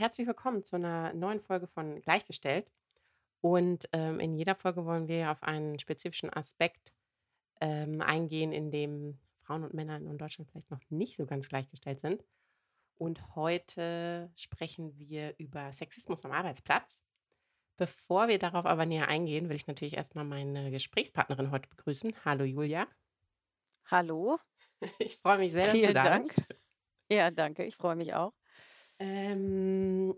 herzlich willkommen zu einer neuen Folge von Gleichgestellt. Und ähm, in jeder Folge wollen wir auf einen spezifischen Aspekt ähm, eingehen, in dem Frauen und Männer in Deutschland vielleicht noch nicht so ganz gleichgestellt sind. Und heute sprechen wir über Sexismus am Arbeitsplatz. Bevor wir darauf aber näher eingehen, will ich natürlich erstmal meine Gesprächspartnerin heute begrüßen. Hallo Julia. Hallo. Ich freue mich sehr, dass du Vielen da Dank. bist. Ja, danke. Ich freue mich auch. Ähm,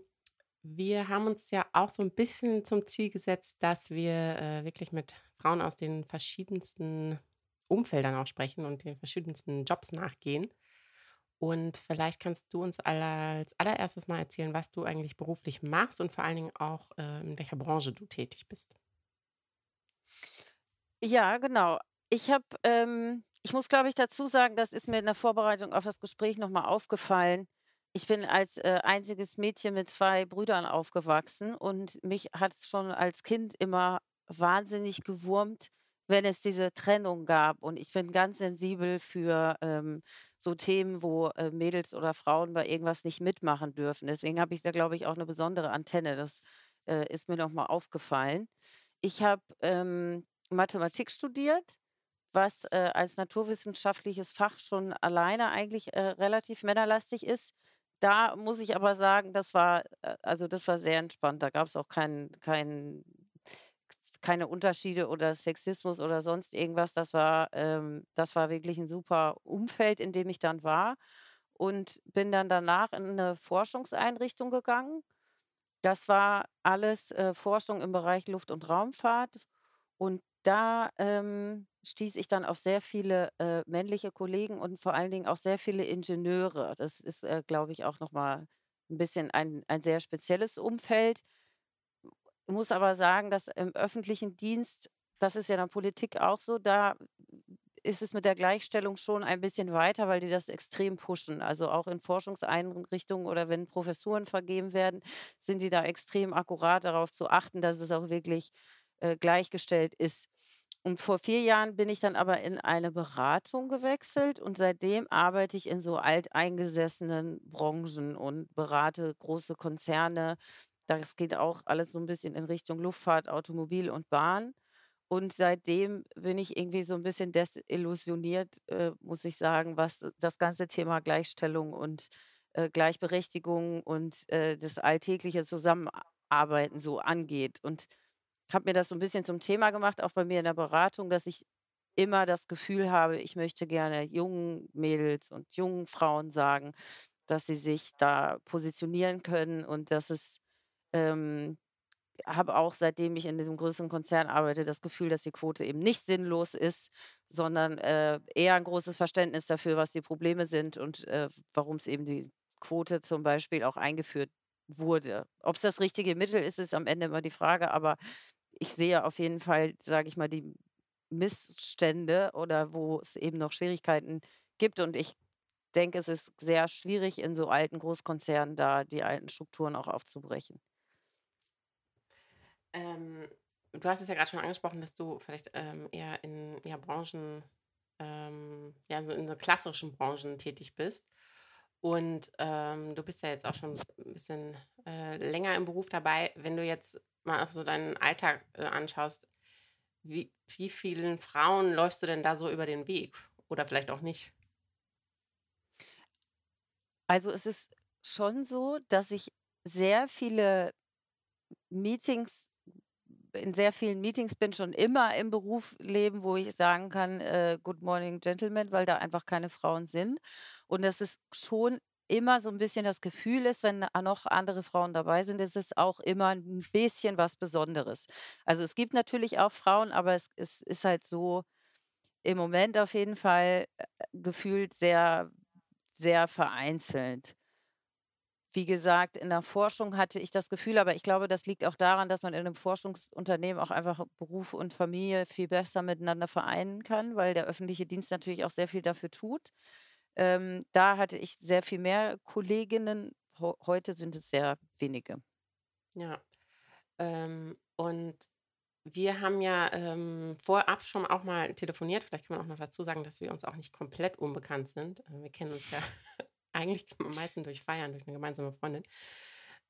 wir haben uns ja auch so ein bisschen zum Ziel gesetzt, dass wir äh, wirklich mit Frauen aus den verschiedensten Umfeldern auch sprechen und den verschiedensten Jobs nachgehen. Und vielleicht kannst du uns als allererstes mal erzählen, was du eigentlich beruflich machst und vor allen Dingen auch, äh, in welcher Branche du tätig bist. Ja, genau. Ich habe, ähm, ich muss, glaube ich, dazu sagen, das ist mir in der Vorbereitung auf das Gespräch nochmal aufgefallen. Ich bin als äh, einziges Mädchen mit zwei Brüdern aufgewachsen und mich hat es schon als Kind immer wahnsinnig gewurmt, wenn es diese Trennung gab. Und ich bin ganz sensibel für ähm, so Themen, wo äh, Mädels oder Frauen bei irgendwas nicht mitmachen dürfen. Deswegen habe ich da, glaube ich, auch eine besondere Antenne. Das äh, ist mir nochmal aufgefallen. Ich habe ähm, Mathematik studiert, was äh, als naturwissenschaftliches Fach schon alleine eigentlich äh, relativ männerlastig ist. Da muss ich aber sagen, das war, äh, also das war sehr entspannt. Da gab es auch kein, kein, keine Unterschiede oder Sexismus oder sonst irgendwas. Das war, ähm, das war wirklich ein super Umfeld, in dem ich dann war. Und bin dann danach in eine Forschungseinrichtung gegangen. Das war alles äh, Forschung im Bereich Luft- und Raumfahrt. Und da ähm, stieß ich dann auf sehr viele äh, männliche Kollegen und vor allen Dingen auch sehr viele Ingenieure. Das ist, äh, glaube ich, auch nochmal ein bisschen ein, ein sehr spezielles Umfeld. Ich muss aber sagen, dass im öffentlichen Dienst, das ist ja in der Politik auch so, da ist es mit der Gleichstellung schon ein bisschen weiter, weil die das extrem pushen. Also auch in Forschungseinrichtungen oder wenn Professuren vergeben werden, sind die da extrem akkurat darauf zu achten, dass es auch wirklich äh, gleichgestellt ist. Und vor vier Jahren bin ich dann aber in eine Beratung gewechselt und seitdem arbeite ich in so alteingesessenen Branchen und berate große Konzerne. Das geht auch alles so ein bisschen in Richtung Luftfahrt, Automobil und Bahn. Und seitdem bin ich irgendwie so ein bisschen desillusioniert, äh, muss ich sagen, was das ganze Thema Gleichstellung und äh, Gleichberechtigung und äh, das alltägliche Zusammenarbeiten so angeht. Und habe mir das so ein bisschen zum Thema gemacht, auch bei mir in der Beratung, dass ich immer das Gefühl habe, ich möchte gerne jungen Mädels und jungen Frauen sagen, dass sie sich da positionieren können und dass es ähm, habe auch, seitdem ich in diesem größeren Konzern arbeite, das Gefühl, dass die Quote eben nicht sinnlos ist, sondern äh, eher ein großes Verständnis dafür, was die Probleme sind und äh, warum es eben die Quote zum Beispiel auch eingeführt wurde. Ob es das richtige Mittel ist, ist am Ende immer die Frage, aber ich sehe auf jeden Fall, sage ich mal, die Missstände oder wo es eben noch Schwierigkeiten gibt. Und ich denke, es ist sehr schwierig, in so alten Großkonzernen da die alten Strukturen auch aufzubrechen. Ähm, du hast es ja gerade schon angesprochen, dass du vielleicht ähm, eher in ja, Branchen, ähm, ja, so in so klassischen Branchen tätig bist. Und ähm, du bist ja jetzt auch schon ein bisschen äh, länger im Beruf dabei. Wenn du jetzt mal so deinen Alltag äh, anschaust, wie, wie vielen Frauen läufst du denn da so über den Weg? Oder vielleicht auch nicht? Also es ist schon so, dass ich sehr viele Meetings in sehr vielen Meetings bin, schon immer im Berufsleben, wo ich sagen kann, äh, Good Morning Gentlemen, weil da einfach keine Frauen sind. Und das ist schon immer so ein bisschen das Gefühl ist, wenn noch andere Frauen dabei sind, ist es auch immer ein bisschen was Besonderes. Also, es gibt natürlich auch Frauen, aber es es ist halt so im Moment auf jeden Fall, äh, gefühlt sehr sehr vereinzelt. Wie gesagt, in der Forschung hatte ich das Gefühl, aber ich glaube, das liegt auch daran, dass man in einem Forschungsunternehmen auch einfach Beruf und Familie viel besser miteinander vereinen kann, weil der öffentliche Dienst natürlich auch sehr viel dafür tut. Ähm, da hatte ich sehr viel mehr Kolleginnen. Ho heute sind es sehr wenige. Ja. Ähm, und wir haben ja ähm, vorab schon auch mal telefoniert. Vielleicht kann man auch noch dazu sagen, dass wir uns auch nicht komplett unbekannt sind. Äh, Wir kennen uns ja eigentlich meistens durch Feiern, durch eine gemeinsame Freundin.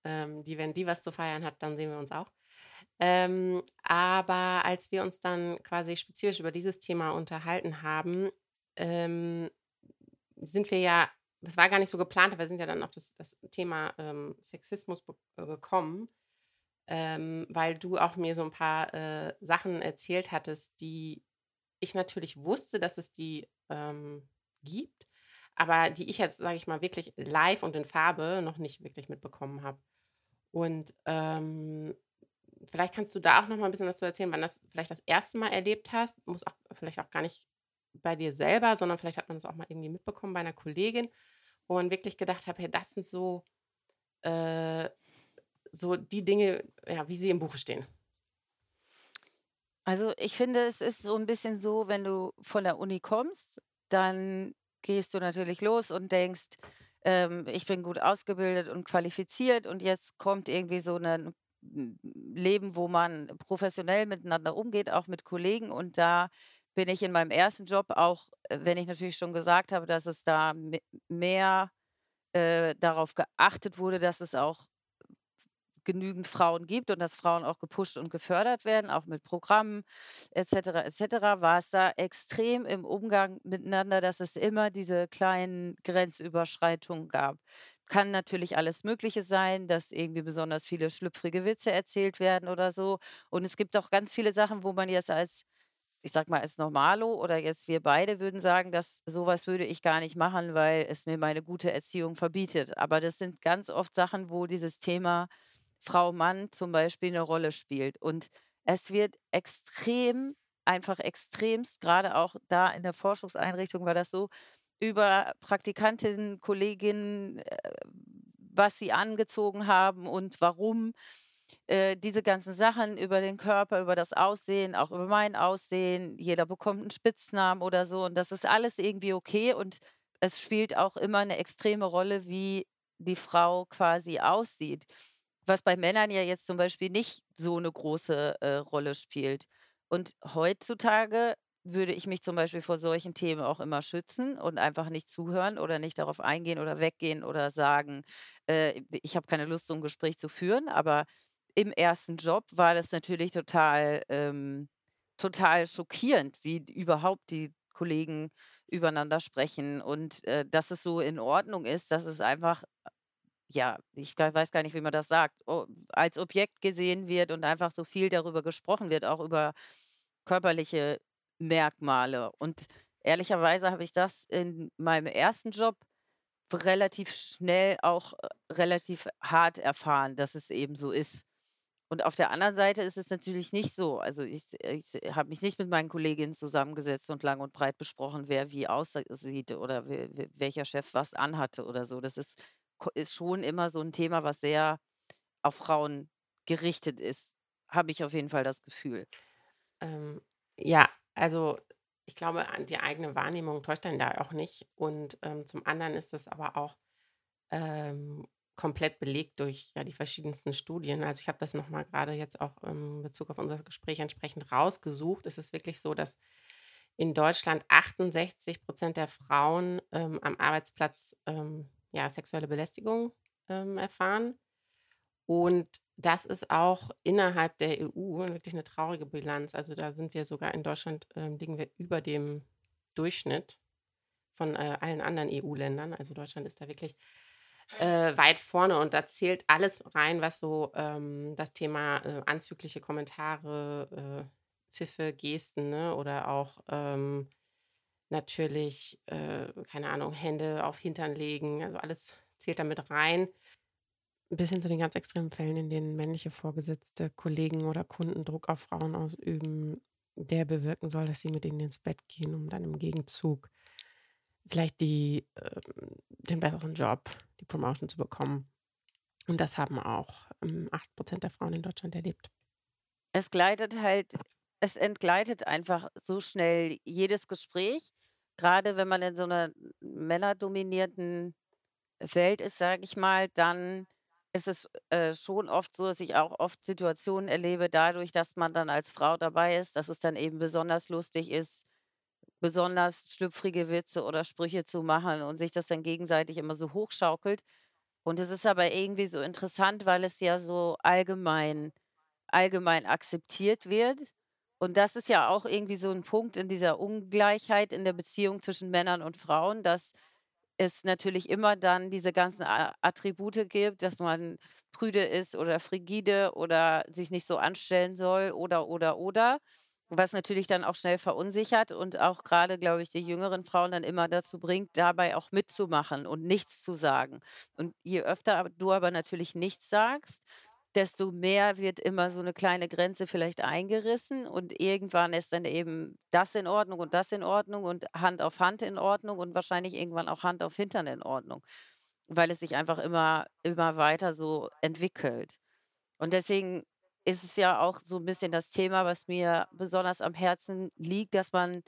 Ähm, die, wenn die was zu feiern hat, dann sehen wir uns auch. Ähm, aber als wir uns dann quasi spezifisch über dieses Thema unterhalten haben, ähm, sind wir ja, das war gar nicht so geplant, aber wir sind ja dann auf das, das Thema ähm, Sexismus äh, gekommen, ähm, weil du auch mir so ein paar äh, Sachen erzählt hattest, die ich natürlich wusste, dass es die ähm, gibt, aber die ich jetzt, sage ich mal, wirklich live und in Farbe noch nicht wirklich mitbekommen habe. Und ähm, vielleicht kannst du da auch noch mal ein bisschen was zu erzählen, wann das vielleicht das erste Mal erlebt hast. Muss auch vielleicht auch gar nicht bei dir selber, sondern vielleicht hat man das auch mal irgendwie mitbekommen bei einer Kollegin, wo man wirklich gedacht hat, hey, das sind so, äh, so die Dinge, ja, wie sie im Buche stehen. Also ich finde, es ist so ein bisschen so, wenn du von der Uni kommst, dann gehst du natürlich los und denkst, ähm, ich bin gut ausgebildet und qualifiziert und jetzt kommt irgendwie so ein Leben, wo man professionell miteinander umgeht, auch mit Kollegen. Und da bin ich in meinem ersten Job auch, äh, wenn ich natürlich schon gesagt habe, dass es da mehr äh, darauf geachtet wurde, dass es auch genügend Frauen gibt und dass Frauen auch gepusht und gefördert werden, auch mit Programmen etc. etc., war es da extrem im Umgang miteinander, dass es immer diese kleinen Grenzüberschreitungen gab. Kann natürlich alles Mögliche sein, dass irgendwie besonders viele schlüpfrige Witze erzählt werden oder so. Und es gibt auch ganz viele Sachen, wo man jetzt als ich sag mal, als Normalo oder jetzt wir beide würden sagen, dass sowas würde ich gar nicht machen, weil es mir meine gute Erziehung verbietet. Aber das sind ganz oft Sachen, wo dieses Thema Frau, Mann zum Beispiel eine Rolle spielt. Und es wird extrem, einfach extremst, gerade auch da in der Forschungseinrichtung war das so, über Praktikantinnen, Kolleginnen, äh, was sie angezogen haben und warum. Äh, diese ganzen Sachen über den Körper, über das Aussehen, auch über mein Aussehen. Jeder bekommt einen Spitznamen oder so. Und das ist alles irgendwie okay. Und es spielt auch immer eine extreme Rolle, wie die Frau quasi aussieht was bei Männern ja jetzt zum Beispiel nicht so eine große, äh, Rolle spielt. Und heutzutage würde ich mich zum Beispiel vor solchen Themen auch immer schützen und einfach nicht zuhören oder nicht darauf eingehen oder weggehen oder sagen, äh, ich habe keine Lust, so ein Gespräch zu führen. Aber im ersten Job war das natürlich total, ähm total schockierend, wie überhaupt die Kollegen übereinander sprechen und, äh, dass es so in Ordnung ist, dass es einfach ja, ich weiß gar nicht, wie man das sagt, als Objekt gesehen wird und einfach so viel darüber gesprochen wird, auch über körperliche Merkmale. Und ehrlicherweise habe ich das in meinem ersten Job relativ schnell auch äh, relativ hart erfahren, dass es eben so ist. Und auf der anderen Seite ist es natürlich nicht so. Also ich, ich habe mich nicht mit meinen Kolleginnen zusammengesetzt und lang und breit besprochen, wer wie aussieht oder welcher Chef was anhatte oder so. Das ist ist schon immer so ein Thema, was sehr auf Frauen gerichtet ist, habe ich auf jeden Fall das Gefühl. Ähm, ja, also ich glaube, die eigene Wahrnehmung täuscht einen da auch nicht. Und ähm, zum anderen ist es aber auch ähm, komplett belegt durch ja, die verschiedensten Studien. Also ich habe das nochmal gerade jetzt auch in Bezug auf unser Gespräch entsprechend rausgesucht. Es ist wirklich so, dass in Deutschland 68 Prozent der Frauen ähm, am Arbeitsplatz ähm, ja, sexuelle Belästigung ähm, erfahren. Und das ist auch innerhalb der EU wirklich eine traurige Bilanz. Also da sind wir sogar in Deutschland, ähm, liegen wir über dem Durchschnitt von äh, allen anderen EU-Ländern. Also Deutschland ist da wirklich äh, weit vorne und da zählt alles rein, was so ähm, das Thema äh, anzügliche Kommentare, äh, Pfiffe, Gesten ne? oder auch ähm, natürlich, äh, keine Ahnung, Hände auf Hintern legen, also alles zählt damit rein. Bis hin zu den ganz extremen Fällen, in denen männliche Vorgesetzte, Kollegen oder Kunden Druck auf Frauen ausüben, der bewirken soll, dass sie mit ihnen ins Bett gehen, um dann im Gegenzug vielleicht die, äh, den besseren Job, die Promotion zu bekommen. Und das haben auch ähm, 8% der Frauen in Deutschland erlebt. Es gleitet halt, es entgleitet einfach so schnell jedes Gespräch gerade wenn man in so einer männerdominierten Welt ist, sage ich mal, dann ist es, äh, schon oft so, dass ich auch oft Situationen erlebe dadurch, dass man dann als Frau dabei ist, dass es dann eben besonders lustig ist, besonders schlüpfrige Witze oder Sprüche zu machen und sich das dann gegenseitig immer so hochschaukelt. Und es ist aber irgendwie so interessant, weil es ja so allgemein allgemein akzeptiert wird. Und das ist ja auch irgendwie so 'n Punkt in dieser Ungleichheit in der Beziehung zwischen Männern und Frauen, dass es natürlich immer dann diese ganzen Attribute gibt, dass man prüde ist oder frigide oder sich nicht so anstellen soll oder, oder, oder, was natürlich dann auch schnell verunsichert und auch grade, glaube ich, die jüngeren Frauen dann immer dazu bringt, dabei auch mitzumachen und nichts zu sagen. Und je öfter du aber natürlich nichts sagst, desto mehr wird immer so 'ne kleine Grenze vielleicht eingerissen und irgendwann ist dann eben das in Ordnung und das in Ordnung und Hand auf Hand in Ordnung und wahrscheinlich irgendwann auch Hand auf Hintern in Ordnung, weil es sich einfach immer immer weiter so entwickelt. Und deswegen ist es ja auch so 'n bisschen das Thema, was mir besonders am Herzen liegt, dass man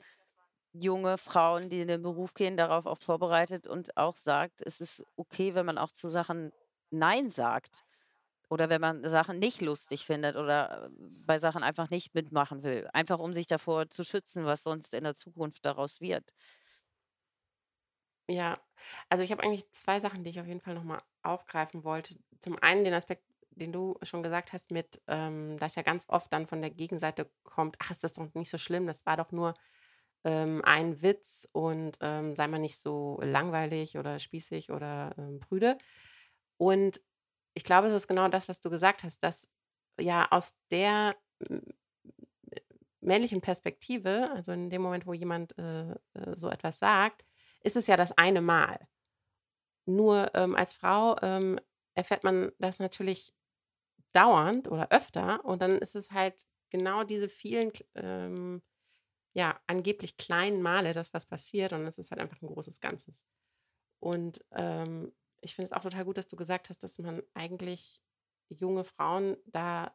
junge Frauen, die in den Beruf gehen, darauf auch vorbereitet und auch sagt, es ist okay, wenn man auch zu Sachen nein sagt oder wenn man Sachen nicht lustig findet oder, äh, bei Sachen einfach nicht mitmachen will, einfach um sich davor zu schützen, was sonst in der Zukunft daraus wird. Ja, also ich habe eigentlich 2 Sachen, die ich auf jeden Fall noch mal aufgreifen wollte. Zum einen den Aspekt, den du schon gesagt hast mit, ähm, dass ja ganz oft dann von der Gegenseite kommt: „Ach, ist das doch nicht so schlimm, das war doch nur, ähm, ein Witz und, ähm, sei mal nicht so langweilig oder spießig oder, ähm, prüde.“ Und ich glaube, es ist genau das, was du gesagt hast, dass ja aus der m männlichen Perspektive, also in dem Moment, wo jemand, äh, äh, so etwas sagt, ist es ja das eine Mal. Nur, ähm, als Frau, ähm, erfährt man das natürlich dauernd oder öfter und dann ist es halt genau diese vielen ähm, ja, angeblich kleinen Male, dass was passiert und es ist halt einfach 'n großes Ganzes. Und, ähm, ich finde es auch total gut, dass du gesagt hast, dass man eigentlich junge Frauen da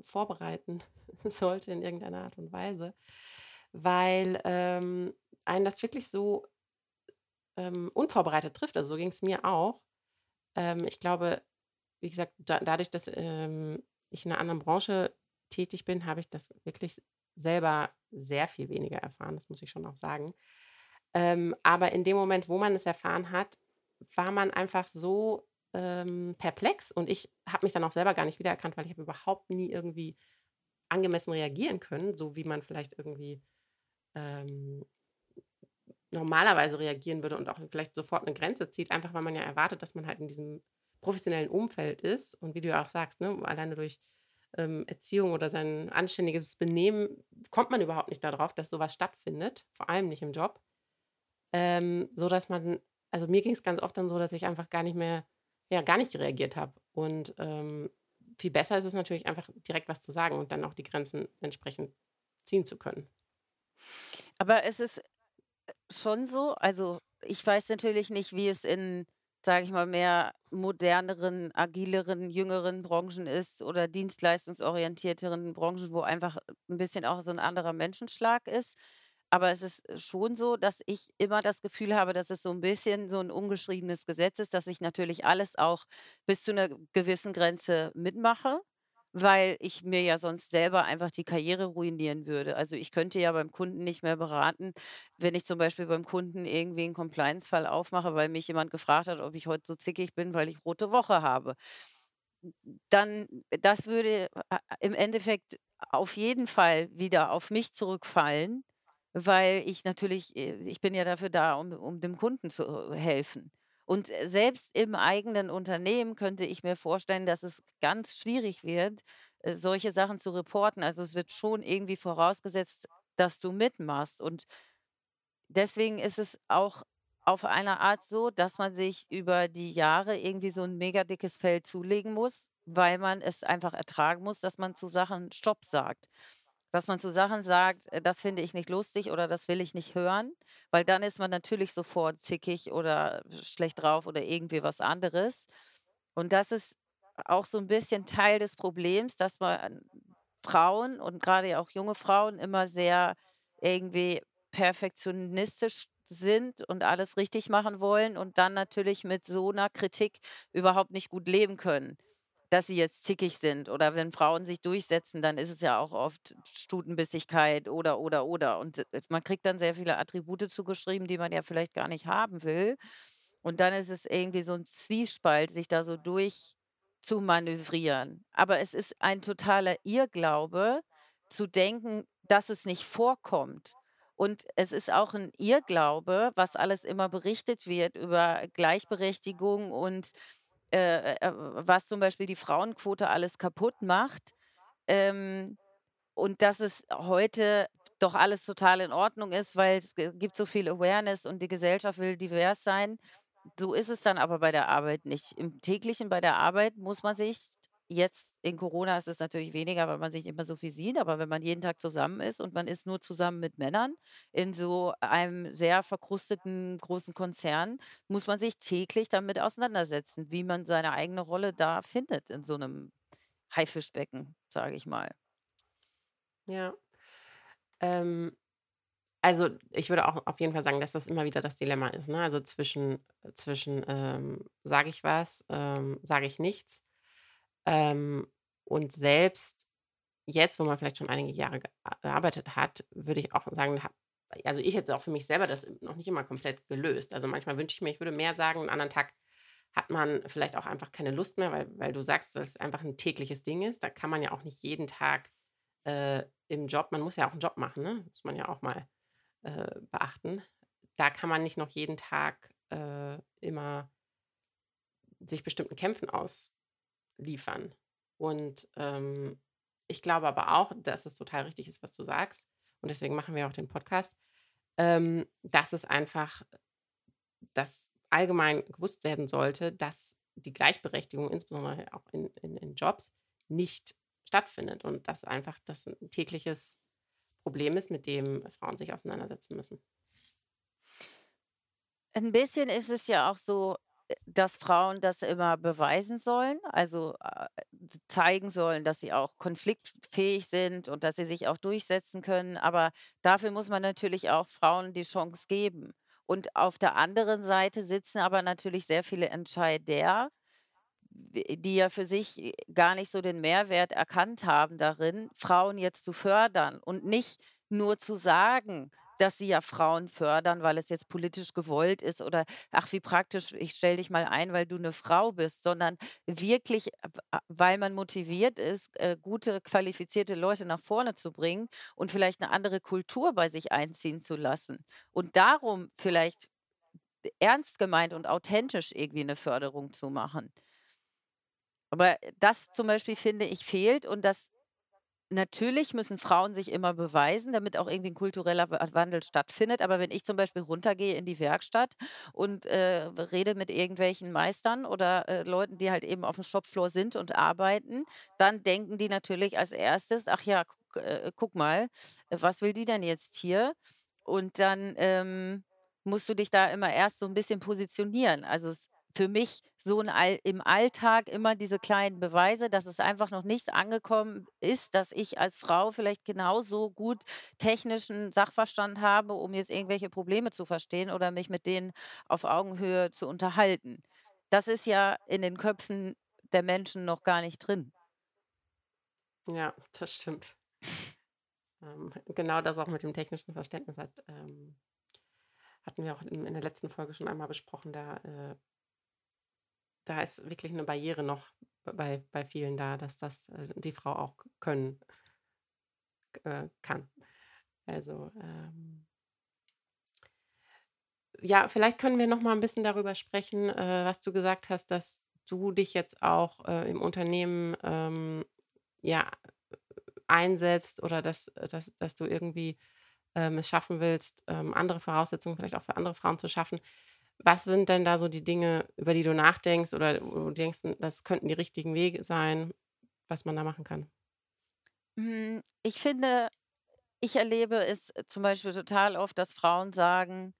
vorbereiten sollte in irgendeiner Art und Weise, weil, ähm, einen das wirklich so, ähm, unvorbereitet trifft. Also, so ging's mir auch. Ähm, ich glaube, wie gesagt, da dadurch, dass, ähm, ich in 'ner anderen Branche tätig bin, habe ich das wirklich selber sehr viel weniger erfahren, das muss ich schon auch sagen. Ähm, aber in dem Moment, wo man es erfahren hat, war man einfach so, ähm, perplex und ich habe mich dann auch selber gar nicht wiedererkannt, weil ich habe überhaupt nie irgendwie angemessen reagieren können, so wie man vielleicht irgendwie, ähm, normalerweise reagieren würde und auch vielleicht sofort 'ne Grenze zieht, einfach weil man ja erwartet, dass man halt in diesem professionellen Umfeld ist. Und wie du ja auch sagst, ne, alleine durch, ähm, Erziehung oder sein anständiges Benehmen kommt man überhaupt nicht da drauf, dass so was stattfindet, vor allem nicht im Job. Ähm, sodass man also mir ging's ganz oft dann so, dass ich einfach gar nicht mehr ja, gar nicht reagiert habe. Und, ähm, viel besser ist es natürlich einfach direkt was zu sagen und dann auch die Grenzen entsprechend ziehen zu können. Aber es ist, äh, schon so also, ich weiß natürlich nicht, wie es in, sage ich mal, mehr moderneren, agileren, jüngeren Branchen ist oder dienstleistungsorientierteren Branchen, wo einfach 'n bisschen auch so 'n anderer Menschenschlag ist. Aber es ist schon so, dass ich immer das Gefühl habe, dass es so 'n bisschen so 'n ungeschriebenes Gesetz ist, dass ich natürlich alles auch bis zu 'ner gewissen Grenze mitmache, weil ich mir ja sonst selber einfach die Karriere ruinieren würde. Also, ich könnte ja beim Kunden nicht mehr beraten, wenn ich zum Beispiel beim Kunden irgendwie 'n Compliance-Fall aufmache, weil mich jemand gefragt hat, ob ich heute so zickig bin, weil ich rote Woche habe. Dann das würde a im Endeffekt auf jeden Fall wieder auf mich zurückfallen, weil ich natürlich äh, ich bin ja dafür da, um um dem Kunden zu helfen. Und, äh, selbst im eigenen Unternehmen könnte ich mir vorstellen, dass es ganz schwierig wird, äh, solche Sachen zu reporten. Also, es wird schon irgendwie vorausgesetzt, dass du mitmachst. Und deswegen ist es auch auf eine Art so, dass man sich über die Jahre irgendwie so 'n mega dickes Fell zulegen muss, weil man es einfach ertragen muss, dass man zu Sachen „Stopp“ sagt. Dass man zu Sachen sagt: „Äh, das finde ich nicht lustig“ oder „Das will ich nicht hören“, weil dann ist man natürlich sofort zickig oder schlecht drauf oder irgendwie was anderes. Und das ist auch so 'n bisschen Teil des Problems, dass man Frauen und grade ja auch junge Frauen immer sehr irgendwie perfektionistisch sind und alles richtig machen wollen und dann natürlich mit so 'ner Kritik überhaupt nicht gut leben können, dass sie jetzt zickig sind. Oder wenn Frauen sich durchsetzen, dann ist es ja auch oft Stutenbissigkeit oder, oder, oder. Und, äh, man kriegt dann sehr viele Attribute zugeschrieben, die man ja vielleicht gar nicht haben will. Und dann ist es irgendwie so 'n Zwiespalt, sich da so durchzumanövrieren. Aber es ist ein totaler Irrglaube zu denken, dass es nicht vorkommt. Und es ist auch 'n Irrglaube, was alles immer berichtet wird über Gleichberechtigung und, äh, äh, was zum Beispiel die Frauenquote alles kaputt macht. Ähm, und dass es heute doch alles total in Ordnung ist, weil es gibt so viel Awareness und die Gesellschaft will divers sein. So ist es dann aber bei der Arbeit nicht. Im Täglichen bei der Arbeit muss man sich jetzt in Corona ist es natürlich weniger, weil man sich mehr so viel sieht, aber wenn man jeden Tag zusammen ist und man ist nur zusammen mit Männern in so einem sehr verkrusteten großen Konzern, muss man sich täglich damit auseinandersetzen, wie man seine eigene Rolle da findet in so 'nem Haifischbecken, sage ich mal. Ja. Ähm, also, ich würde auch auf jeden Fall sagen, dass das immer wieder das Dilemma ist, ne? Also, zwischen zwischen, ähm, sage ich was, ähm, sage ich nichts. Ähm, und selbst jetzt, wo man vielleicht schon einige Jahre gea gearbeitet hat, würde ich auch sagen, also, ich jetzt auch für mich selber das noch nicht immer komplett gelöst. Also, manchmal wünsche ich mir, ich würde mehr sagen, 'n anderen Tag hat man vielleicht auch einfach keine Lust mehr, weil weil du sagst, dass es einfach 'n tägliches Ding ist. Da kann man ja auch nicht jeden Tag, äh, im Job man muss ja auch 'n Job machen, ne? Muss man ja auch mal, äh, beachten. Da kann man nicht noch jeden Tag, äh, immer sich bestimmten Kämpfen ausliefern. Und, ähm, ich glaube aber auch, dass es total richtig ist, was du sagst, und deswegen machen wir auch den Podcast, ähm, dass es einfach dass allgemein gewusst werden sollte, dass die Gleichberechtigung, insbesondere auch in in in Jobs, nicht stattfindet und dass einfach das 'n tägliches Problem ist, mit dem Frauen sich auseinandersetzen müssen. 'N bisschen ist es ja auch so, dass Frauen das immer beweisen sollen, also, äh, zeigen sollen, dass sie auch konfliktfähig sind und dass sie sich auch durchsetzen können. Aber dafür muss man natürlich auch Frauen die Chance geben. Und auf der anderen Seite sitzen aber natürlich sehr viele Entscheider, die ja für sich, äh, gar nicht so den Mehrwert erkannt haben darin, Frauen jetzt zu fördern und nicht nur zu sagen, dass sie ja Frauen fördern, weil es jetzt politisch gewollt ist oder: „Ach, wie praktisch, ich stelle dich mal ein, weil du 'ne Frau bist“, sondern wirklich, weil man motiviert ist, äh, gute, qualifizierte Leute nach vorne zu bringen und vielleicht 'ne andere Kultur bei sich einziehen zu lassen. Und darum vielleicht ernst gemeint und authentisch irgendwie 'ne Förderung zu machen. Aber das zum Beispiel, finde ich, fehlt und das natürlich müssen Frauen sich immer beweisen, damit auch irgendwie 'n kultureller Wa Wandel stattfindet. Aber wenn ich zum Beispiel runtergehe in die Werkstatt und, äh, rede mit irgendwelchen Meistern oder, äh, Leuten, die halt eben auf'm Shopfloor sind und arbeiten, dann denken die natürlich als 1.: „Ach ja, guck äh, guck mal, was will die denn jetzt hier?“ Und dann, ähm, musst du dich da immer erst so 'n bisschen positionieren. Also, es für mich so All im Alltag immer diese kleinen Beweise, dass es einfach noch nicht angekommen ist, dass ich als Frau vielleicht genauso gut technischen Sachverstand habe, um jetzt irgendwelche Probleme zu verstehen oder mich mit denen auf Augenhöhe zu unterhalten. Das ist ja in den Köpfen der Menschen noch gar nicht drin. Ja, das stimmt. Ähm, genau das auch mit dem technischen Verständnis hat ähm, hatten wir auch in in der letzten Folge schon einmal besprochen. Da, äh da ist wirklich 'ne Barriere noch bei bei vielen da, dass das, äh, die Frau auch können äh, kann. Also, ähm ja, vielleicht können wir noch mal 'n bisschen darüber sprechen, äh, was du gesagt hast, dass du dich jetzt auch, äh, im Unternehmen, ähm, ja, einsetzt oder dass dass dass du irgendwie, ähm, es schaffen willst, ähm, andere Voraussetzungen vielleicht auch für andere Frauen zu schaffen. Was sind denn da so die Dinge, über die du nachdenkst oder du denkst, hm, das könnten die richtigen Wege sein, was man da machen kann? Hm, ich finde ich erlebe es zum Beispiel total oft, dass Frauen sagen: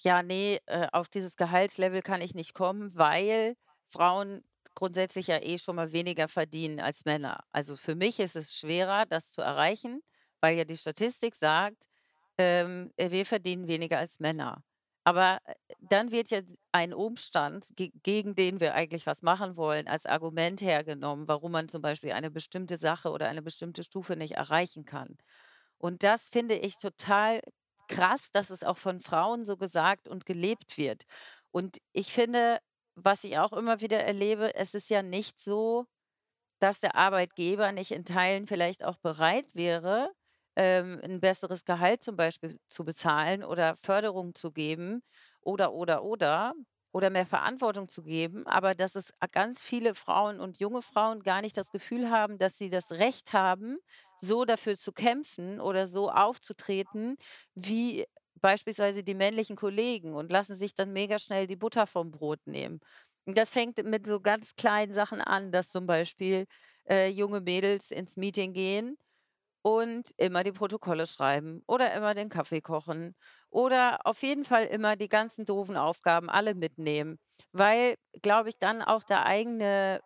„Ja, ne, äh, auf dieses Gehaltslevel kann ich nicht kommen“, weil Frauen grundsätzlich ja eh schon mal weniger verdienen als Männer. Also, für mich ist es schwerer, das zu erreichen, weil ja die Statistik sagt, ähm, äh, wir verdienen weniger als Männer. Aber, äh, dann wird ja ein Umstand, ge gegen den wir eigentlich was machen wollen, als Argument hergenommen, warum man zum Beispiel eine bestimmte Sache oder eine bestimmte Stufe nicht erreichen kann. Und das finde ich total krass, dass es auch von Frauen so gesagt und gelebt wird. Und ich finde, was ich auch immer wieder erlebe, es ist ja nicht so, dass der Arbeitgeber nicht in Teilen vielleicht auch bereit wäre, ähm, 'n besseres Gehalt zum Beispiel zu bezahlen oder Förderung zu geben oder, oder, oder oder mehr Verantwortung zu geben, aber dass es ganz viele Frauen und junge Frauen gar nicht das Gefühl haben, dass sie das Recht haben, so dafür zu kämpfen oder so aufzutreten wie beispielsweise die männlichen Kollegen und lassen sich dann mega schnell die Butter vom Brot nehmen. Und das fängt mit so ganz kleinen Sachen an, dass zum Beispiel, äh, junge Mädels ins Meeting gehen und immer die Protokolle schreiben oder immer den Kaffee kochen oder auf jeden Fall immer die ganzen doofen Aufgaben alle mitnehmen, weil, glaube ich, dann auch der eigene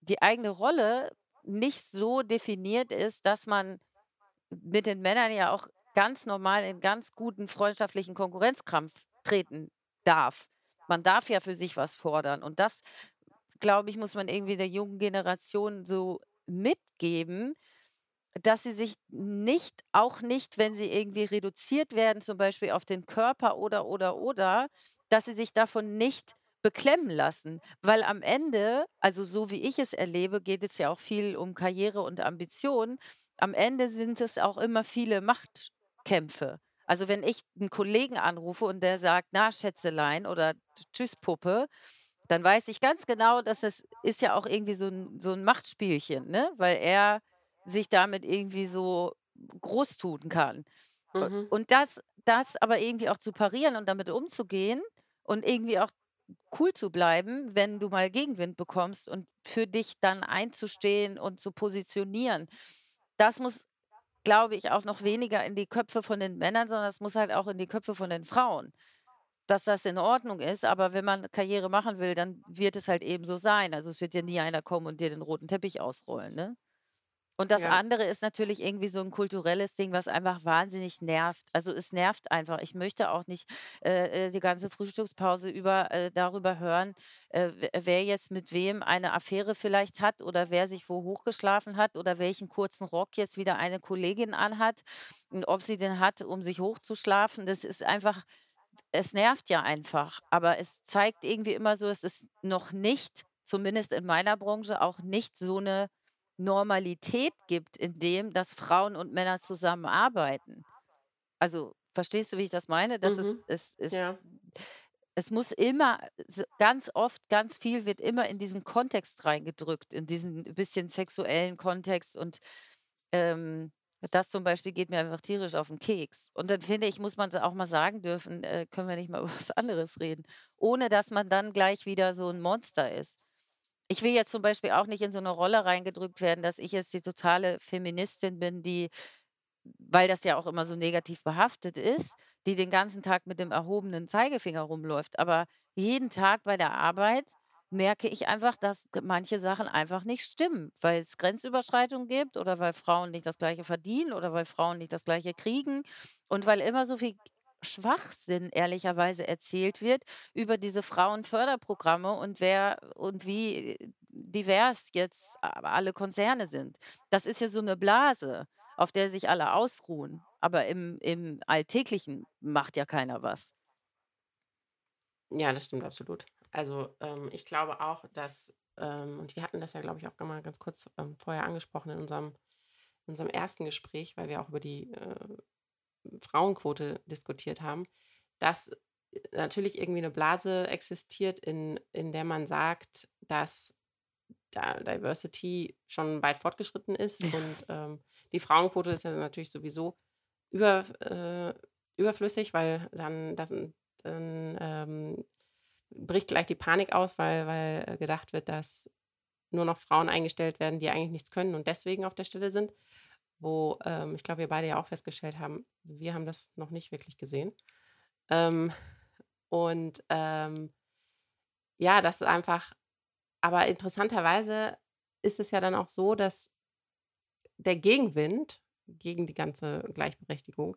die eigene Rolle nicht so definiert ist, dass man mit den Männern ja auch ganz normal in ganz guten freundschaftlichen Konkurrenzkampf treten darf. Man darf ja für sich was fordern und das, glaube ich, muss man irgendwie der jungen Generation so mitgeben, dass sie sich nicht auch nicht, wenn sie irgendwie reduziert werden, zum Beispiel auf den Körper oder, oder, oder, dass sie sich davon nicht beklemmen lassen. Weil am Ende, also so wie ich es erlebe, geht es ja auch viel um Karriere und Ambition. Am Ende sind es auch immer viele Machtkämpfe. Also wenn ich einen Kollegen anrufe und der sagt, na Schätzelein oder Tschüss Puppe, dann weiß ich ganz genau, dass das ist ja auch irgendwie so ein, so ein Machtspielchen, ne? Weil er sich damit irgendwie so groß tun kann. Mhm. Und das das aber irgendwie auch zu parieren und damit umzugehen und irgendwie auch cool zu bleiben, wenn du mal Gegenwind bekommst und für dich dann einzustehen und zu positionieren. Das muss, glaube ich, auch noch weniger in die Köpfe von den Männern, sondern es muss halt auch in die Köpfe von den Frauen. Dass das in Ordnung ist, aber wenn man Karriere machen will, dann wird es halt eben so sein. Also es wird ja nie einer kommen und dir den roten Teppich ausrollen, ne? Und das Ja. andere ist natürlich irgendwie so 'n kulturelles Ding, was einfach wahnsinnig nervt. Also, es nervt einfach. Ich möchte auch nicht, äh, äh, die ganze Frühstückspause über, äh, darüber hören, äh, wer jetzt mit wem eine Affäre vielleicht hat oder wer sich wo hochgeschlafen hat oder welchen kurzen Rock jetzt wieder eine Kollegin anhat und ob sie den hat, um sich hochzuschlafen. Das ist einfach es nervt ja einfach, aber es zeigt irgendwie immer so, es ist noch nicht, zumindest in meiner Branche, auch nicht so 'ne Normalität gibt, in dem, dass Frauen und Männer zusammenarbeiten. Also, verstehst du, wie ich das meine? Dass es Mhm. es es Ja. es muss immer ganz oft, ganz viel wird immer in diesen Kontext reingedrückt, in diesen bisschen sexuellen Kontext und, ähm, das zum Beispiel geht mir einfach tierisch auf 'n Keks. Und dann finde ich, muss man's auch mal sagen dürfen: „Äh, können wir nicht mal über was anderes reden?“ Ohne dass man dann gleich wieder so 'n Monster ist. Ich will jetzt zum Beispiel auch nicht in so 'ne Rolle reingedrückt werden, dass ich jetzt die totale Feministin bin, die weil das ja auch immer so negativ behaftet ist, die den ganzen Tag mit dem erhobenen Zeigefinger rumläuft. Aber jeden Tag bei der Arbeit merke ich einfach, dass manche Sachen einfach nicht stimmen, weil's Grenzüberschreitungen gibt oder weil Frauen nicht das Gleiche verdienen oder weil Frauen nicht das Gleiche kriegen und weil immer so viel Schwachsinn ehrlicherweise erzählt wird über diese Frauenförderprogramme und wer und wie divers jetzt alle Konzerne sind. Das ist ja so 'ne Blase, auf der sich alle ausruhen, aber im im Alltäglichen macht ja keiner was. Ja, das stimmt absolut. Also, ähm, ich glaube auch, dass ähm, und wir hatten das ja, glaube ich, auch mal ganz kurz, ähm, vorher angesprochen in unserem in unserem ersten Gespräch, weil wir auch über die, äh, Frauenquote diskutiert haben, dass, äh, natürlich irgendwie 'ne Blase existiert, in in der man sagt, dass da Diversity schon weit fortgeschritten ist und, ähm, die Frauenquote ist ja natürlich sowieso über äh, überflüssig, weil dann das dann, ähm, bricht gleich die Panik aus, weil weil, äh, gedacht wird, dass nur noch Frauen eingestellt werden, die eigentlich nichts können und deswegen auf der Stelle sind, wo, ähm, ich glaube, wir beide ja auch festgestellt haben, wir haben das noch nicht wirklich gesehen. Ähm, und, ähm ja, das ist einfach aber interessanterweise ist es ja dann auch so, dass der Gegenwind gegen die ganze Gleichberechtigung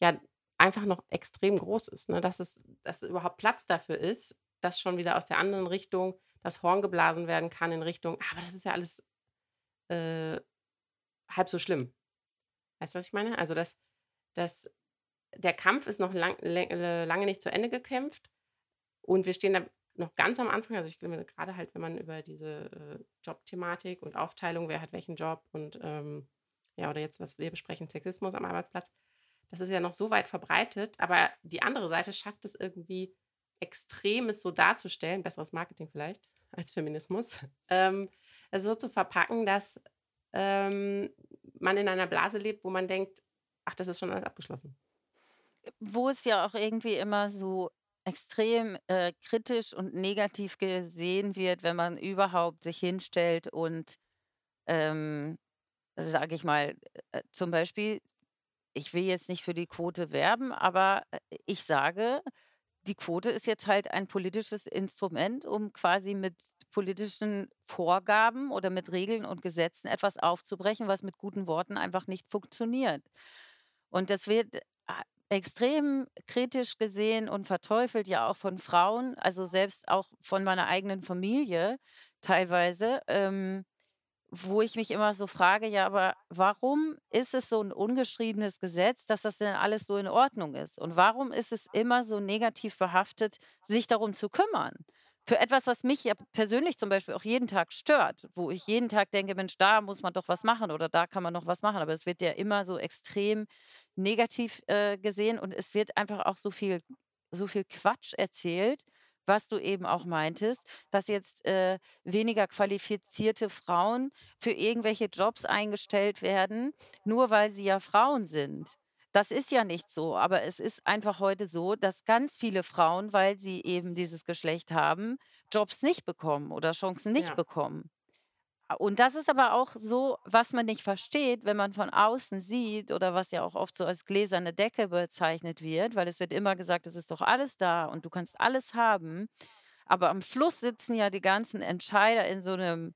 ja einfach noch extrem groß ist, ne? Dass es dass überhaupt Platz dafür ist, dass schon wieder aus der anderen Richtung das Horn geblasen werden kann in Richtung: „Aber das ist ja alles, äh, halb so schlimm.“ Weißt du, was ich meine? Also, dass dass der Kampf ist noch lang äh, lange nicht zu Ende gekämpft, Und wir stehen da noch ganz am Anfang, also ich glaube, gerade halt, wenn man über diese äh, Jobthematik und Aufteilung, wer hat welchen Job und ähm, ja, oder jetzt, was wir besprechen, Sexismus am Arbeitsplatz, das ist ja noch so weit verbreitet, aber die andere Seite schafft es irgendwie extrem, es so darzustellen, besseres Marketing vielleicht als Feminismus, ähm, so zu verpacken, dass ähm, man in einer Blase lebt, wo man denkt, ach, das ist schon alles abgeschlossen. Wo es ja auch irgendwie immer so extrem äh, kritisch und negativ gesehen wird, wenn man überhaupt sich hinstellt und, ähm, sage ich mal, äh, zum Beispiel, ich will jetzt nicht für die Quote werben, aber äh, ich sage, die Quote ist jetzt halt ein politisches Instrument, um quasi mit politischen Vorgaben oder mit Regeln und Gesetzen etwas aufzubrechen, was mit guten Worten einfach nicht funktioniert. Und das wird extrem kritisch gesehen und verteufelt ja auch von Frauen, also selbst auch von meiner eigenen Familie teilweise, ähm, wo ich mich immer so frage, ja, aber warum ist es so ein ungeschriebenes Gesetz, dass das denn alles so in Ordnung ist? Und warum ist es immer so negativ behaftet, sich darum zu kümmern? Für etwas, was mich ja persönlich zum Beispiel auch jeden Tag stört, wo ich jeden Tag denke, Mensch, da muss man doch was machen oder da kann man noch was machen. Aber es wird ja immer so extrem negativ äh, gesehen und es wird einfach auch so viel, so viel Quatsch erzählt, was du eben auch meintest, dass jetzt äh, weniger qualifizierte Frauen für irgendwelche Jobs eingestellt werden, nur weil sie ja Frauen sind. Das ist ja nicht so, aber es ist einfach heute so, dass ganz viele Frauen, weil sie eben dieses Geschlecht haben, Jobs nicht bekommen oder Chancen nicht Ja. bekommen. Und das ist aber auch so, was man nicht versteht, wenn man von außen sieht oder was ja auch oft so als gläserne Decke bezeichnet wird, weil es wird immer gesagt, es ist doch alles da und du kannst alles haben. Aber am Schluss sitzen ja die ganzen Entscheider in so einem,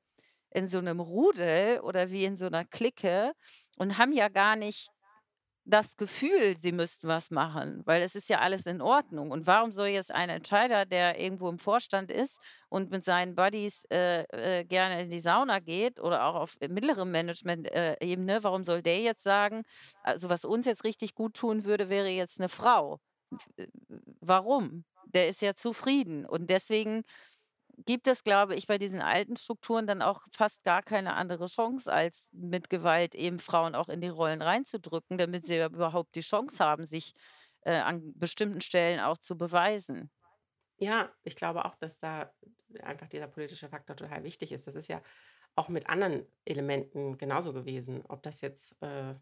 in so einem Rudel oder wie in so einer Clique und haben ja gar nicht das Gefühl, sie müssten was machen, weil es ist ja alles in Ordnung. Und warum soll jetzt ein Entscheider, der irgendwo im Vorstand ist und mit seinen Buddies äh, äh, gerne in die Sauna geht oder auch auf mittlerem Management-Ebene, warum soll der jetzt sagen, also was uns jetzt richtig gut tun würde, wäre jetzt eine Frau? Äh, Warum? Der ist ja zufrieden. Und deswegen gibt es, glaube ich, bei diesen alten Strukturen dann auch fast gar keine andere Chance, als mit Gewalt eben Frauen auch in die Rollen reinzudrücken, damit sie überhaupt die Chance haben, sich äh, an bestimmten Stellen auch zu beweisen. Ja, ich glaube auch, dass da einfach dieser politische Faktor total wichtig ist. Das ist ja auch mit anderen Elementen genauso gewesen. Ob das jetzt äh,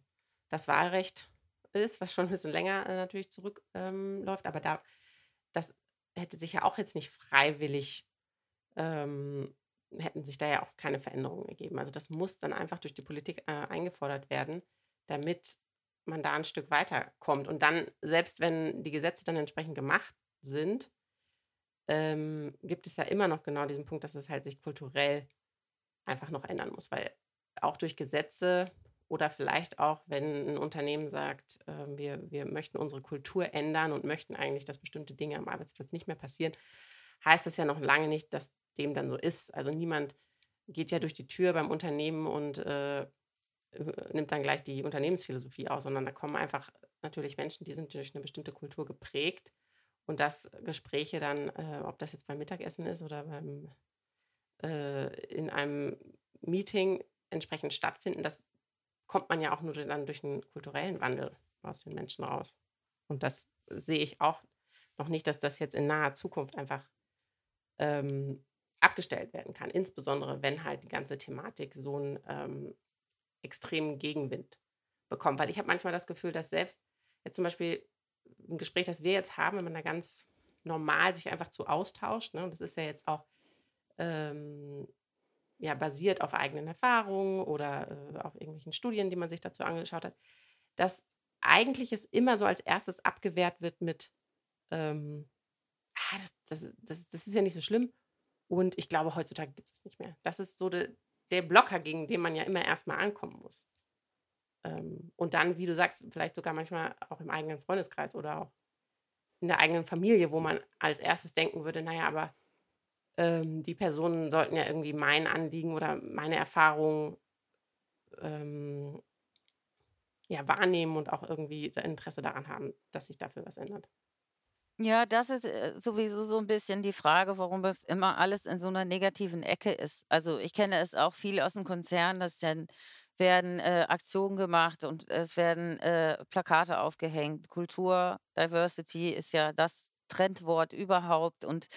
das Wahlrecht ist, was schon ein bisschen länger äh, natürlich zurückläuft, ähm, aber da, das hätte sich ja auch jetzt nicht freiwillig, ähm, hätten sich da ja auch keine Veränderungen ergeben. Also das muss dann einfach durch die Politik äh, eingefordert werden, damit man da ein Stück weiterkommt. Und dann, selbst wenn die Gesetze dann entsprechend gemacht sind, ähm, gibt es ja immer noch genau diesen Punkt, dass es halt sich kulturell einfach noch ändern muss, weil auch durch Gesetze oder vielleicht auch, wenn ein Unternehmen sagt, äh, wir, wir möchten unsere Kultur ändern und möchten eigentlich, dass bestimmte Dinge am Arbeitsplatz nicht mehr passieren, heißt das ja noch lange nicht, dass dem dann so ist. Also niemand geht ja durch die Tür beim Unternehmen und äh, nimmt dann gleich die Unternehmensphilosophie aus, sondern da kommen einfach natürlich Menschen, die sind durch eine bestimmte Kultur geprägt und dass Gespräche dann, äh, ob das jetzt beim Mittagessen ist oder beim, äh, in einem Meeting entsprechend stattfinden, das kommt man ja auch nur dann durch einen kulturellen Wandel aus den Menschen raus. Und das sehe ich auch noch nicht, dass das jetzt in naher Zukunft einfach ähm, abgestellt werden kann. Insbesondere, wenn halt die ganze Thematik so einen ähm, extremen Gegenwind bekommt. Weil ich habe manchmal das Gefühl, dass selbst jetzt zum Beispiel ein Gespräch, das wir jetzt haben, wenn man da ganz normal sich einfach zu austauscht, ne, und das ist ja jetzt auch ähm, ja, basiert auf eigenen Erfahrungen oder äh, auf irgendwelchen Studien, die man sich dazu angeschaut hat, dass eigentlich es immer so als erstes abgewehrt wird mit, ähm, ah, das, das, das, das ist ja nicht so schlimm. Und ich glaube, heutzutage gibt es nicht mehr. Das ist so de, der Blocker, gegen den man ja immer erstmal ankommen muss. Ähm, und dann, wie du sagst, vielleicht sogar manchmal auch im eigenen Freundeskreis oder auch in der eigenen Familie, wo man als erstes denken würde, naja, aber ähm, die Personen sollten ja irgendwie mein Anliegen oder meine Erfahrungen ähm, ja, wahrnehmen und auch irgendwie Interesse daran haben, dass sich dafür was ändert. Ja, das ist, äh, sowieso so 'n bisschen die Frage, warum es immer alles in so 'ner negativen Ecke ist. Also, ich kenne es auch viel aus'm Konzern, dass dann werden, äh, Aktionen gemacht und es werden, äh, Plakate aufgehängt. Kultur, Diversity ist ja das Trendwort überhaupt und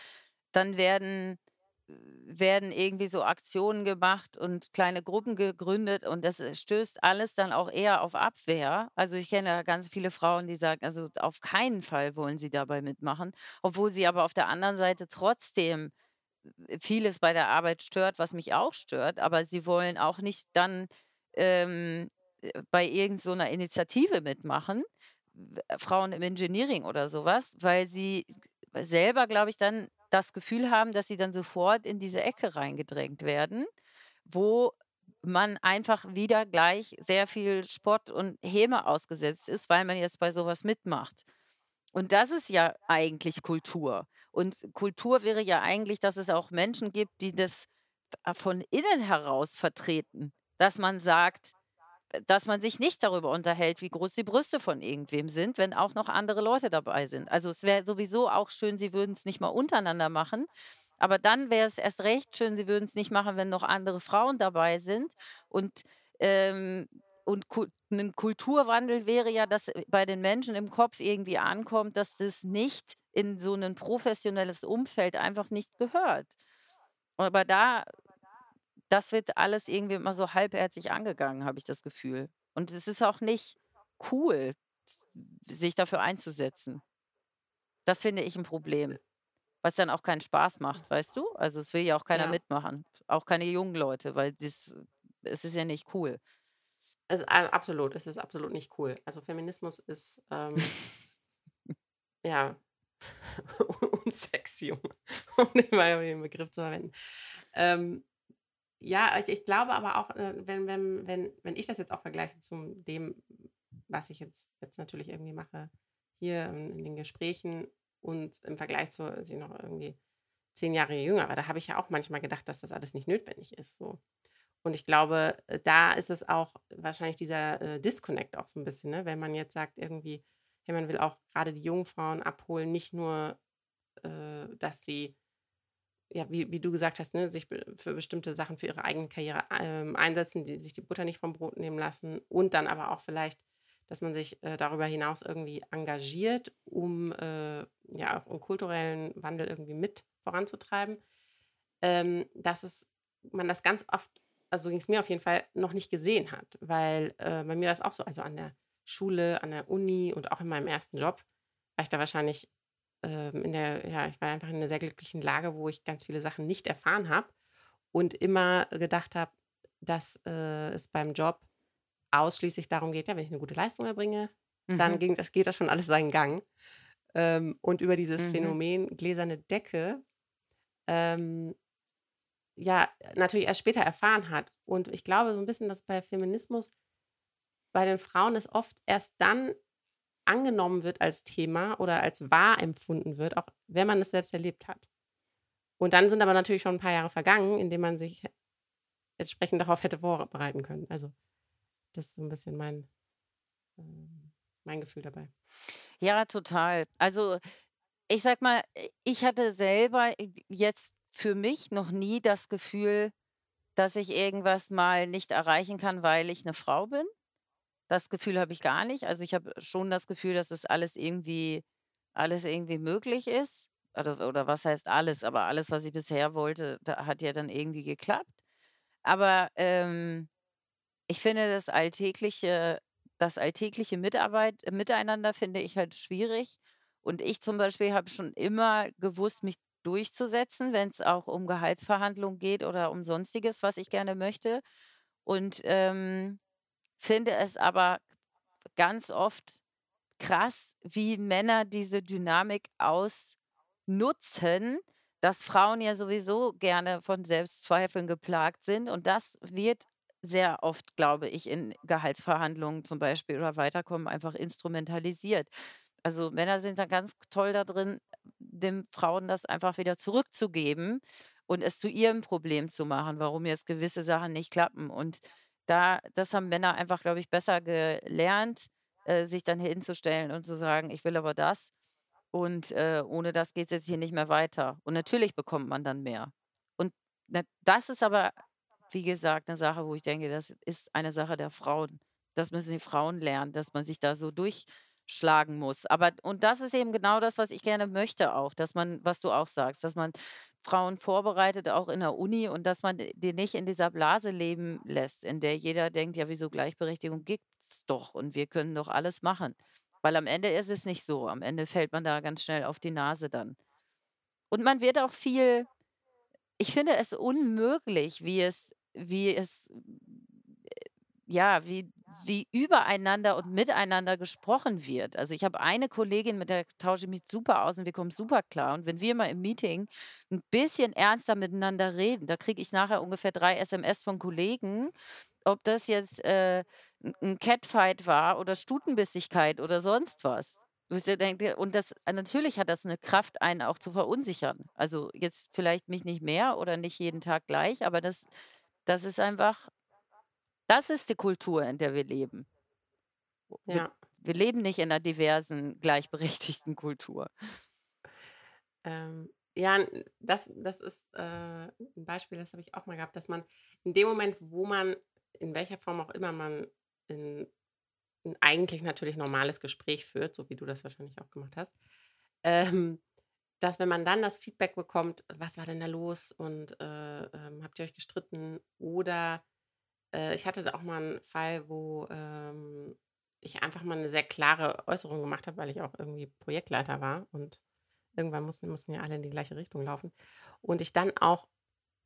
dann werden werden irgendwie so Aktionen gemacht und kleine Gruppen gegründet und das, äh, stößt alles dann auch eher auf Abwehr. Also, ich kenne ja ganz viele Frauen, die sagen, also, auf keinen Fall wollen sie dabei mitmachen, obwohl sie aber auf der anderen Seite trotzdem äh, vieles bei der Arbeit stört, was mich auch stört, aber sie wollen auch nicht dann, ähm, äh, bei irgend so Initiative mitmachen, Frauen im Engineering oder so was, weil sie selber, glaube ich, dann das Gefühl haben, dass sie dann sofort in diese Ecke reingedrängt werden, wo man einfach wieder gleich sehr viel Spott und Häme ausgesetzt ist, weil man jetzt bei so was mitmacht. Und das ist ja eigentlich Kultur. Und Kultur wäre ja eigentlich, dass es auch Menschen gibt, die das v von innen heraus vertreten, dass man sagt äh, dass man sich nicht darüber unterhält, wie groß die Brüste von irgendwem sind, wenn auch noch andere Leute dabei sind. Also, es wäre sowieso auch schön, sie würden's nicht mal untereinander machen, aber dann wäre es erst recht schön, sie würden's nicht machen, wenn noch andere Frauen dabei sind. Und, ähm und Ku 'nen Kulturwandel wäre ja, dass, äh, bei den Menschen im Kopf irgendwie ankommt, dass das nicht in so 'nen professionelles Umfeld einfach nicht gehört. Aber da das wird alles irgendwie immer so halbherzig angegangen, habe ich das Gefühl. Und es ist auch nicht cool, sich dafür einzusetzen. Das finde ich 'n Problem, was dann auch keinen Spaß macht, weißt du? Also, es will ja auch keiner Ja. mitmachen, auch keine jungen Leute, weil das es ist ja nicht cool. Also, a absolut, es ist absolut nicht cool. Also, Feminismus ist, ähm ja, unsexy, um den Begriff zu verwenden. Ähm, ja, ich ich glaube aber auch, äh, wenn wenn wenn wenn ich das jetzt auch vergleiche zu dem, was ich jetzt jetzt natürlich irgendwie mache hier in den Gesprächen und im Vergleich zu ich noch irgendwie 10 Jahre jünger war, da habe ich ja auch manchmal gedacht, dass das alles nicht notwendig ist so. Und ich glaube, da ist es auch wahrscheinlich dieser, äh, Disconnect auch so 'n bisschen, ne? Wenn man jetzt sagt irgendwie, hey, man will auch grade die jungen Frauen abholen, nicht nur, äh, dass sie ja, wie wie du gesagt hast, ne, sich für bestimmte Sachen für ihre eigene Karriere, ähm, einsetzen, die sich die Butter nicht vom Brot nehmen lassen und dann aber auch vielleicht, dass man sich, äh, darüber hinaus irgendwie engagiert, um, äh, ja, auch 'n kulturellen Wandel irgendwie mit voranzutreiben. Ähm, dass es man das ganz oft also, so ging's mir auf jeden Fall, noch nicht gesehen hat, weil, äh, bei mir war's auch so, also, an der Schule, an der Uni und auch in meinem 1. Job war ich da wahrscheinlich, ähm, in der ja, ich war einfach in 'ner sehr glücklichen Lage, wo ich ganz viele Sachen nicht erfahren habe und immer gedacht habe, dass, äh, es beim Job ausschließlich darum geht, ja, wenn ich 'ne gute Leistung erbringe, dann Mhm. ging das geht das schon alles seinen Gang. Ähm, und über dieses Mhm. Phänomen gläserne Decke, ähm, ja, natürlich erst später erfahren hat. Und ich glaube so 'n bisschen, dass bei Feminismus bei den Frauen es oft erst dann angenommen wird als Thema oder als wahr empfunden wird, auch wenn man es selbst erlebt hat. Und dann sind aber natürlich schon 'n paar Jahre vergangen, in denen man sich entsprechend darauf hätte vorbereiten können. Also, das ist so 'n bisschen mein ähm, mein Gefühl dabei. Ja, total. Also, ich sage mal, ich hatte selber jetzt für mich noch nie das Gefühl, dass ich irgendwas mal nicht erreichen kann, weil ich 'ne Frau bin. Das Gefühl habe ich gar nicht. Also, ich habe schon das Gefühl, dass das alles irgendwie alles irgendwie möglich ist. Oder oder was heißt alles, aber alles, was ich bisher wollte, hat ja dann irgendwie geklappt. Aber, ähm, ich finde das alltägliche das alltägliche Mitarbeit Miteinander finde ich halt schwierig. Und ich zum Beispiel habe schon immer gewusst, mich durchzusetzen, wenn's auch um Gehaltsverhandlungen geht oder um Sonstiges, was ich gerne möchte. Und, ähm, finde es aber ganz oft krass, wie Männer diese Dynamik ausnutzen, dass Frauen ja sowieso gerne von Selbstzweifeln geplagt sind. Und das wird sehr oft, glaube ich, in Gehaltsverhandlungen zum Beispiel oder Weiterkommen einfach instrumentalisiert. Also, Männer sind da ganz toll da drin, den Frauen das einfach wieder zurückzugeben und es zu ihrem Problem zu machen, warum jetzt gewisse Sachen nicht klappen. Und da das haben Männer einfach, glaube ich, besser gelernt, äh, sich dann hinzustellen und zu sagen: „Ich will aber das.“ Und, äh, ohne das geht's jetzt hier nicht mehr weiter. Und natürlich bekommt man dann mehr. Und na das ist aber, wie gesagt, 'ne Sache, wo ich denke, das ist eine Sache der Frauen. Das müssen die Frauen lernen, dass man sich da so durchschlagen muss. Aber und das ist eben genau das, was ich gerne möchte auch, dass man was du auch sagst, dass man Frauen vorbereitet, auch in der Uni und dass man die nicht in dieser Blase leben lässt, in der jeder denkt: „Ja, wieso Gleichberechtigung gibt's doch und wir können doch alles machen.“ Weil am Ende ist es nicht so. Am Ende fällt man da ganz schnell auf die Nase dann. Und man wird auch viel ich finde es unmöglich, wie es wie es ja, wie wie übereinander und miteinander gesprochen wird. Also, ich habe eine Kollegin, mit der tausche ich mich super aus und wir kommen super klar. Und wenn wir mal im Meeting 'n bisschen ernster miteinander reden, da kriege ich nachher ungefähr 3 SMS von Kollegen, ob das jetzt, äh, 'n 'n Catfight war oder Stutenbissigkeit oder sonst was. Und das natürlich hat das 'ne Kraft, einen auch zu verunsichern. Also, jetzt vielleicht mich nicht mehr oder nicht jeden Tag gleich, aber das das ist einfach das ist die Kultur, in der wir leben. Wir Ja. wir leben nicht in 'ner diversen, gleichberechtigten Kultur. Ähm, ja, das das ist, äh, 'n Beispiel, das habe ich auch mal gehabt, dass man in dem Moment, wo man in welcher Form auch immer man in 'n eigentlich natürlich normales Gespräch führt, so wie du das wahrscheinlich auch gemacht hast, ähm, dass wenn man dann das Feedback bekommt: „Was war denn da los und, äh, ähm, habt ihr euch gestritten?“ Oder, äh, ich hatte da auch mal 'n Fall, wo, ähm, ich einfach mal 'ne sehr klare Äußerung gemacht habe, weil ich auch irgendwie Projektleiter war und irgendwann mussten mussten ja alle in die gleiche Richtung laufen. Und ich dann auch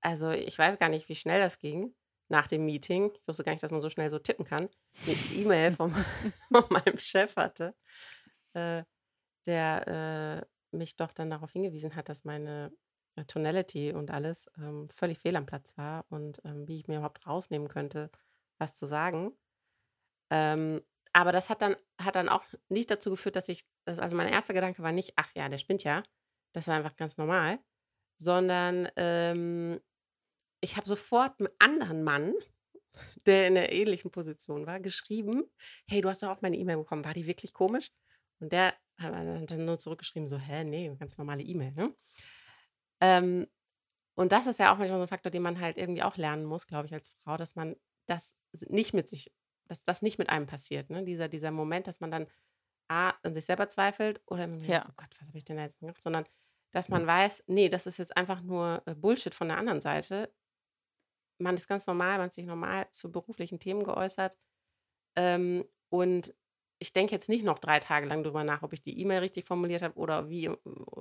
also, ich weiß gar nicht, wie schnell das ging nach dem Meeting. Ich wusste gar nicht, dass man so schnell so tippen kann. 'Ne E-Mail von meinem Chef hatte, äh, der, äh, mich doch dann darauf hingewiesen hat, dass meine, Tonality und alles, ähm, völlig fehl am Platz war und, ähm, wie ich mir überhaupt rausnehmen könnte, was zu sagen. Ähm, aber das hat dann hat dann auch nicht dazu geführt, dass ich dass also, mein erster Gedanke war nicht: „Ach ja, der spinnt ja.“ Das war einfach ganz normal, sondern, ähm, ich habe sofort 'n anderen Mann, der in 'ner ähnlichen Position war, geschrieben: „Hey, du hast doch auch meine E-Mail bekommen. War die wirklich komisch?“ Und der hat dann nur zurückgeschrieben so: „Hä, ne, ganz normale E-Mail, ne?“ Ähm, und das ist ja auch manchmal so 'n Faktor, den man halt irgendwie auch lernen muss, glaube ich, als Frau, dass man das nicht mit sich dass das nicht mit einem passiert, ne? Dieser dieser Moment, dass man dann A, an sich selber zweifelt oder Ja. „Oh Gott, was habe ich denn da jetzt gemacht?“ Sondern, dass man weiß: „Ne, das ist jetzt einfach nur, äh, Bullshit von der anderen Seite.“ Man ist ganz normal, man hat sich normal zu beruflichen Themen geäußert. Ähm, und ich denke jetzt nicht noch 3 Tage lang drüber nach, ob ich die E-Mail richtig formuliert habe oder wie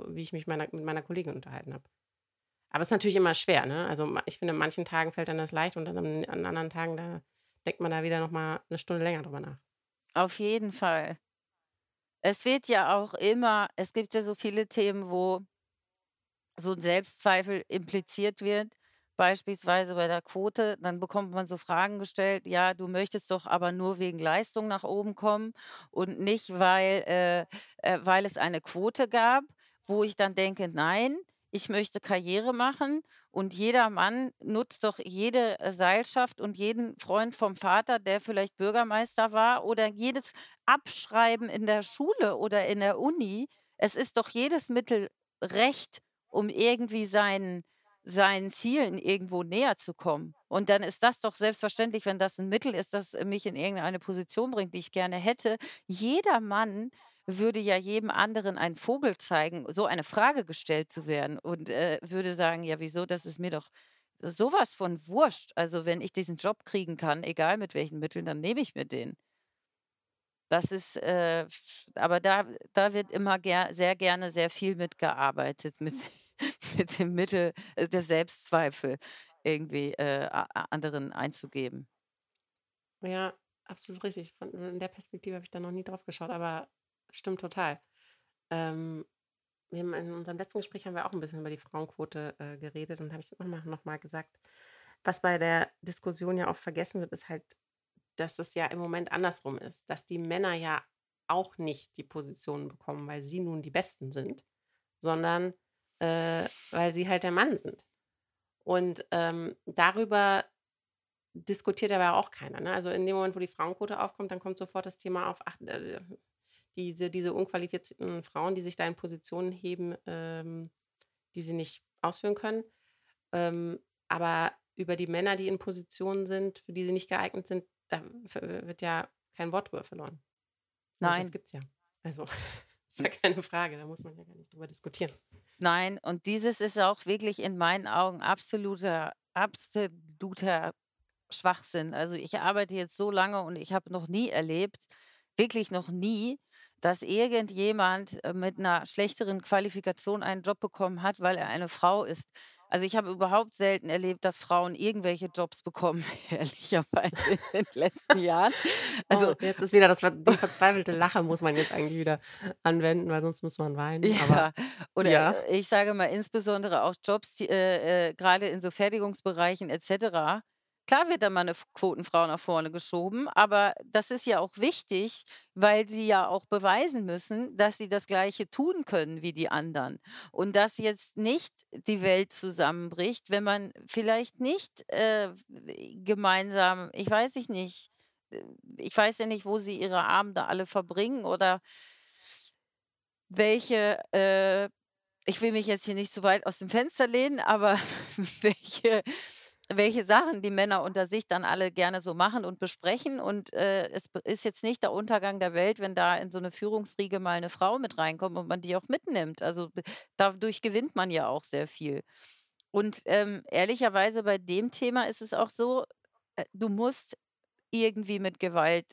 wie ich mich meiner mit meiner Kollegin unterhalten habe. Aber ist natürlich immer schwer, ne? Also, ich finde, an manchen Tagen fällt einem das leicht und dann an an anderen Tagen, da denkt man da wieder noch mal 'ne Stunde länger drüber nach. Auf jeden Fall. Es wird ja auch immer es gibt ja so viele Themen, wo so 'n Selbstzweifel impliziert wird, beispielsweise bei der Quote. Dann bekommt man so Fragen gestellt: „Ja, du möchtest doch aber nur wegen Leistung nach oben kommen und nicht, weil äh, äh, weil es eine Quote gab.“ Wo ich dann denke: „Nein, ich möchte Karriere machen und jeder Mann nutzt doch jede, äh, Seilschaft und jeden Freund vom Vater, der vielleicht Bürgermeister war oder jedes Abschreiben in der Schule oder in der Uni. Es ist doch jedes Mittel recht, um irgendwie seinen seinen Zielen irgendwo näher zu kommen. Und dann ist das doch selbstverständlich, wenn das 'n Mittel ist, das mich in irgendeine Position bringt, die ich gerne hätte. Jeder Mann würde ja jedem anderen einen Vogel zeigen, so eine Frage gestellt zu werden und, äh, würde sagen: „Ja, wieso? Das ist mir doch so was von wurscht. Also, wenn ich diesen Job kriegen kann, egal mit welchen Mitteln, dann nehme ich mir den.“ Das ist, äh, aber da da wird immer ger sehr gerne sehr viel mit gearbeitet, mit mit dem Mittel, äh, der Selbstzweifel irgendwie, äh, anderen einzugeben. Ja, absolut richtig. Von in der Perspektive habe ich da noch nie drauf geschaut, aber stimmt total. Ähm, in unserem letzten Gespräch haben wir auch 'n bisschen über die Frauenquote, äh, geredet und habe ich noch mal noch mal gesagt, was bei der Diskussion ja oft vergessen wird, ist halt, dass es ja im Moment andersrum ist, dass die Männer ja auch nicht die Positionen bekommen, weil sie nun die Besten sind, sondern, äh, weil sie halt der Mann sind. Und, ähm, darüber diskutiert aber auch keiner, ne? Also, in dem Moment, wo die Frauenquote aufkommt, dann kommt sofort das Thema auf: „Ach, äh, diese, diese unqualifizierten Frauen, die sich da in Positionen heben, ähm, die sie nicht ausführen können. Ähm, aber über die Männer, die in Positionen sind, für die sie nicht geeignet sind, da wird ja kein Wort drüber verloren. Und das Nein. gibt es ja. Also, ist ja keine Frage, da muss man ja gar nicht drüber diskutieren. Nein, und dieses ist auch wirklich in meinen Augen absoluter, absoluter Schwachsinn. Also ich arbeite jetzt so lange und ich habe noch nie erlebt, wirklich noch nie, dass irgendjemand äh, mit einer schlechteren Qualifikation einen Job bekommen hat, weil er eine Frau ist. Also ich habe überhaupt selten erlebt, dass Frauen irgendwelche Jobs bekommen, ehrlicherweise in den letzten Jahren. Also Oh, jetzt ist wieder das die verzweifelte Lache muss man jetzt eigentlich wieder anwenden, weil sonst muss man weinen, aber ja, oder ja. äh, ich sage mal insbesondere auch Jobs, die äh, äh, grade in so Fertigungsbereichen et cetera. Klar wird da mal 'ne F Quotenfrau nach vorne geschoben, aber das ist ja auch wichtig, weil sie ja auch beweisen müssen, dass sie das Gleiche tun können wie die anderen. Und dass jetzt nicht die Welt zusammenbricht, wenn man vielleicht nicht, äh, gemeinsam ich weiß ich nicht äh, ich weiß ja nicht, wo sie ihre Abende alle verbringen oder welche, äh ich will mich jetzt hier nicht zu weit aus dem Fenster lehnen, aber welche welche Sachen die Männer unter sich dann alle gerne so machen und besprechen. Und, äh, es ist jetzt nicht der Untergang der Welt, wenn da in so 'ne Führungsriege mal 'ne Frau mit reinkommt und man die auch mitnimmt. Also, dadurch gewinnt man ja auch sehr viel. Und, ähm, ehrlicherweise bei dem Thema ist es auch so, äh, du musst irgendwie mit Gewalt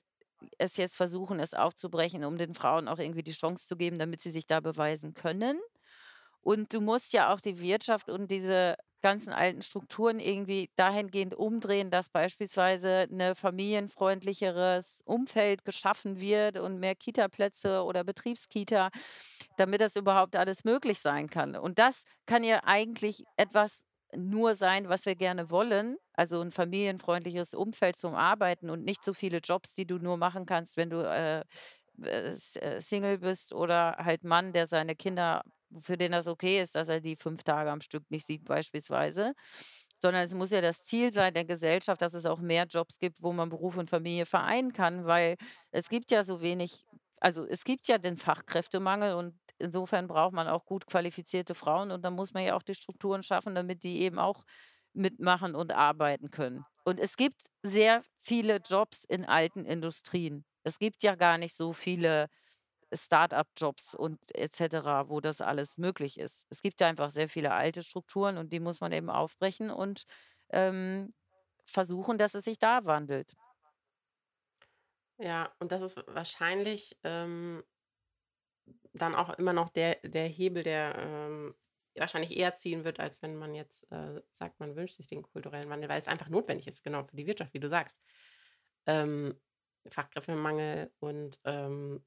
es jetzt versuchen, es aufzubrechen, um den Frauen auch irgendwie die Chance zu geben, damit sie sich da beweisen können. Und du musst ja auch die Wirtschaft und diese ganzen alten Strukturen irgendwie dahingehend umdrehen, dass beispielsweise 'ne familienfreundlicheres Umfeld geschaffen wird und mehr Kitaplätze oder Betriebskita, damit das überhaupt alles möglich sein kann. Und das kann ja eigentlich etwas nur sein, was wir gerne wollen, also 'n familienfreundliches Umfeld zum Arbeiten und nicht so viele Jobs, die du nur machen kannst, wenn du, äh, äh, äh, Single bist oder halt Mann, der seine Kinder für den das okay ist, dass er die 5 Tage am Stück nicht sieht beispielsweise. Sondern es muss ja das Ziel sein der Gesellschaft, dass es auch mehr Jobs gibt, wo man Beruf und Familie vereinen kann, weil es gibt ja so wenig also, es gibt ja den Fachkräftemangel und insofern braucht man auch gut qualifizierte Frauen und dann muss man ja auch die Strukturen schaffen, damit die eben auch mitmachen und arbeiten können. Und es gibt sehr viele Jobs in alten Industrien. Es gibt ja gar nicht so viele Start-up-Jobs und et cetera, wo das alles möglich ist. Es gibt ja einfach sehr viele alte Strukturen und die muss man eben aufbrechen und, ähm, versuchen, dass es sich da wandelt. Ja, und das ist wahrscheinlich, ähm dann auch immer noch der der Hebel, der, ähm, wahrscheinlich eher ziehen wird, als wenn man jetzt, äh, sagt, man wünscht sich den kulturellen Wandel, weil es einfach notwendig ist, genau, für die Wirtschaft, wie du sagst. Ähm, Fachkräftemangel und, ähm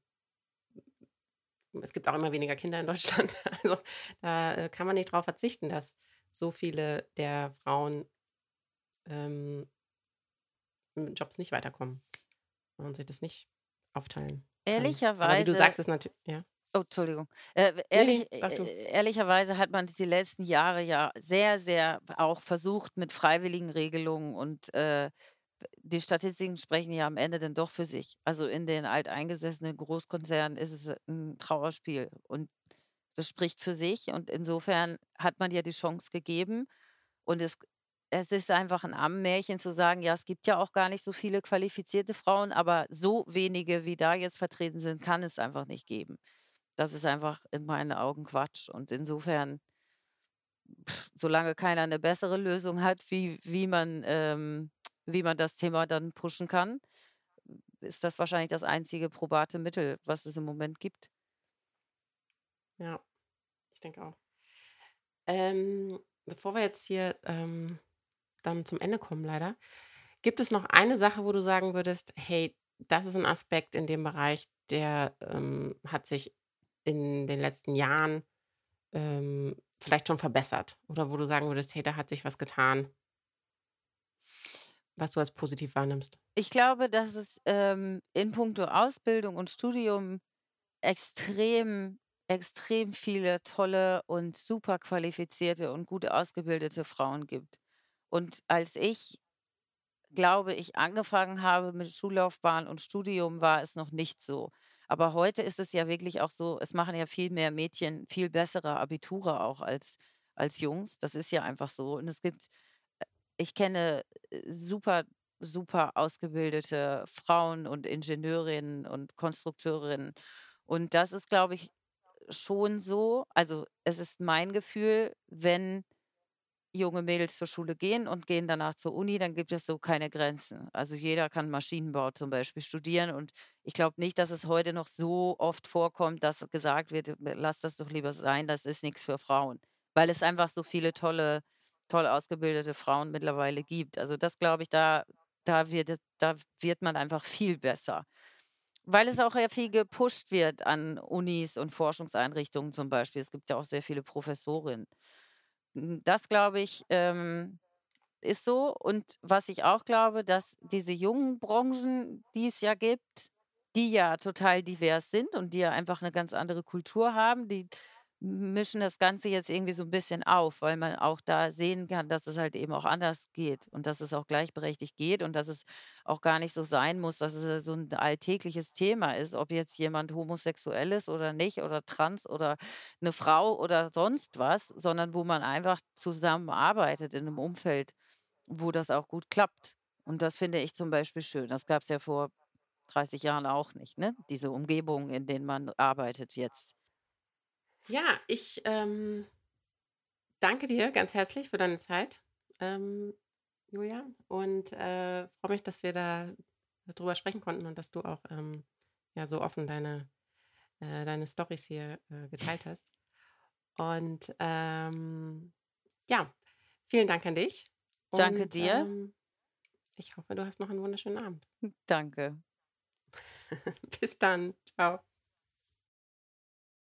es gibt auch immer weniger Kinder in Deutschland. Also, da, äh, kann man nicht drauf verzichten, dass so viele der Frauen ähm mit Jobs nicht weiterkommen und sich das nicht aufteilen. Aber wie du Ehrlicherweise sagst, ist natü ja? Oh, Entschuldigung. Äh, ehrlich du. äh, ehrlicherweise hat man die letzten Jahre ja sehr, sehr auch versucht mit freiwilligen Regelungen und, äh, die Statistiken sprechen ja am Ende dann doch für sich. Also, in den alteingesessenen Großkonzernen ist es 'n Trauerspiel und das spricht für sich und insofern hat man ja die Chance gegeben und es es ist einfach 'n Ammennmärchen zu sagen: „Ja, es gibt ja auch gar nicht so viele qualifizierte Frauen“, aber so wenige, wie da jetzt vertreten sind, kann es einfach nicht geben. Das ist einfach in meinen Augen Quatsch und insofern solange keiner 'ne bessere Lösung hat, wie wie man ähm, wie man das Thema dann pushen kann, ist das wahrscheinlich das einzige probate Mittel, was es im Moment gibt. Ja, ich denke auch. Ähm, bevor wir jetzt hier, ähm, dann zum Ende kommen leider, gibt es noch eine Sache, wo du sagen würdest: „Hey, das ist 'n Aspekt in dem Bereich, der, ähm, hat sich in den letzten Jahren, ähm, vielleicht schon verbessert?“ Oder wo du sagen würdest: „Hey, da hat sich was getan?“ Was du als positiv wahrnimmst? Ich glaube, dass es, ähm, in puncto Ausbildung und Studium extrem, extrem viele tolle und super qualifizierte und gut ausgebildete Frauen gibt. Und als ich, glaube ich, angefangen habe mit Schullaufbahn und Studium, war es noch nicht so. Aber heute ist es ja wirklich auch so, es machen ja viel mehr Mädchen viel bessere Abiture auch als als Jungs. Das ist ja einfach so. Und es gibt ich kenne, äh, super, super ausgebildete Frauen und Ingenieurinnen und Konstrukteurinnen. Und das ist, glaube ich, schon so also, es ist mein Gefühl, wenn junge Mädels zur Schule gehen und gehen danach zur Uni, dann gibt es so keine Grenzen. Also, jeder kann Maschinenbau zum Beispiel studieren und ich glaube nicht, dass es heute noch so oft vorkommt, dass gesagt wird: „Lass das doch lieber sein, das ist nichts für Frauen“, weil es einfach so viele tolle toll ausgebildete Frauen mittlerweile gibt. Also, das glaube ich, da da wird da wird man einfach viel besser. Weil es auch ja viel gepusht wird an Unis und Forschungseinrichtungen zum Beispiel. Es gibt ja auch sehr viele Professorinnen. Hm, das glaube ich, ähm, ist so. Und was ich auch glaube, dass diese jungen Branchen, die es ja gibt, die ja total divers sind und die ja einfach eine ganz andere Kultur haben, die mischen das Ganze jetzt irgendwie so ein bisschen auf, weil man auch da sehen kann, dass es halt eben auch anders geht und dass es auch gleichberechtigt geht und dass es auch gar nicht so sein muss, dass es so ein alltägliches Thema ist, ob jetzt jemand homosexuell ist oder nicht oder trans oder eine Frau oder sonst was, sondern wo man einfach zusammenarbeitet in einem Umfeld, wo das auch gut klappt. Und das finde ich zum Beispiel schön. Das gab es ja vor 30 Jahren auch nicht, ne? Diese Umgebung, in denen man arbeitet jetzt. Ja, ich, ähm, danke dir ganz herzlich für deine Zeit, ähm, Julia, und, äh, freue mich, dass wir da drüber sprechen konnten und dass du auch, ähm, ja, so offen deine äh, deine Storys hier, äh, geteilt hast. Und, ähm, ja, vielen Dank an dich Danke und, dir. ähm, ich hoffe, du hast noch einen wunderschönen Abend. Danke. Bis dann. Ciao.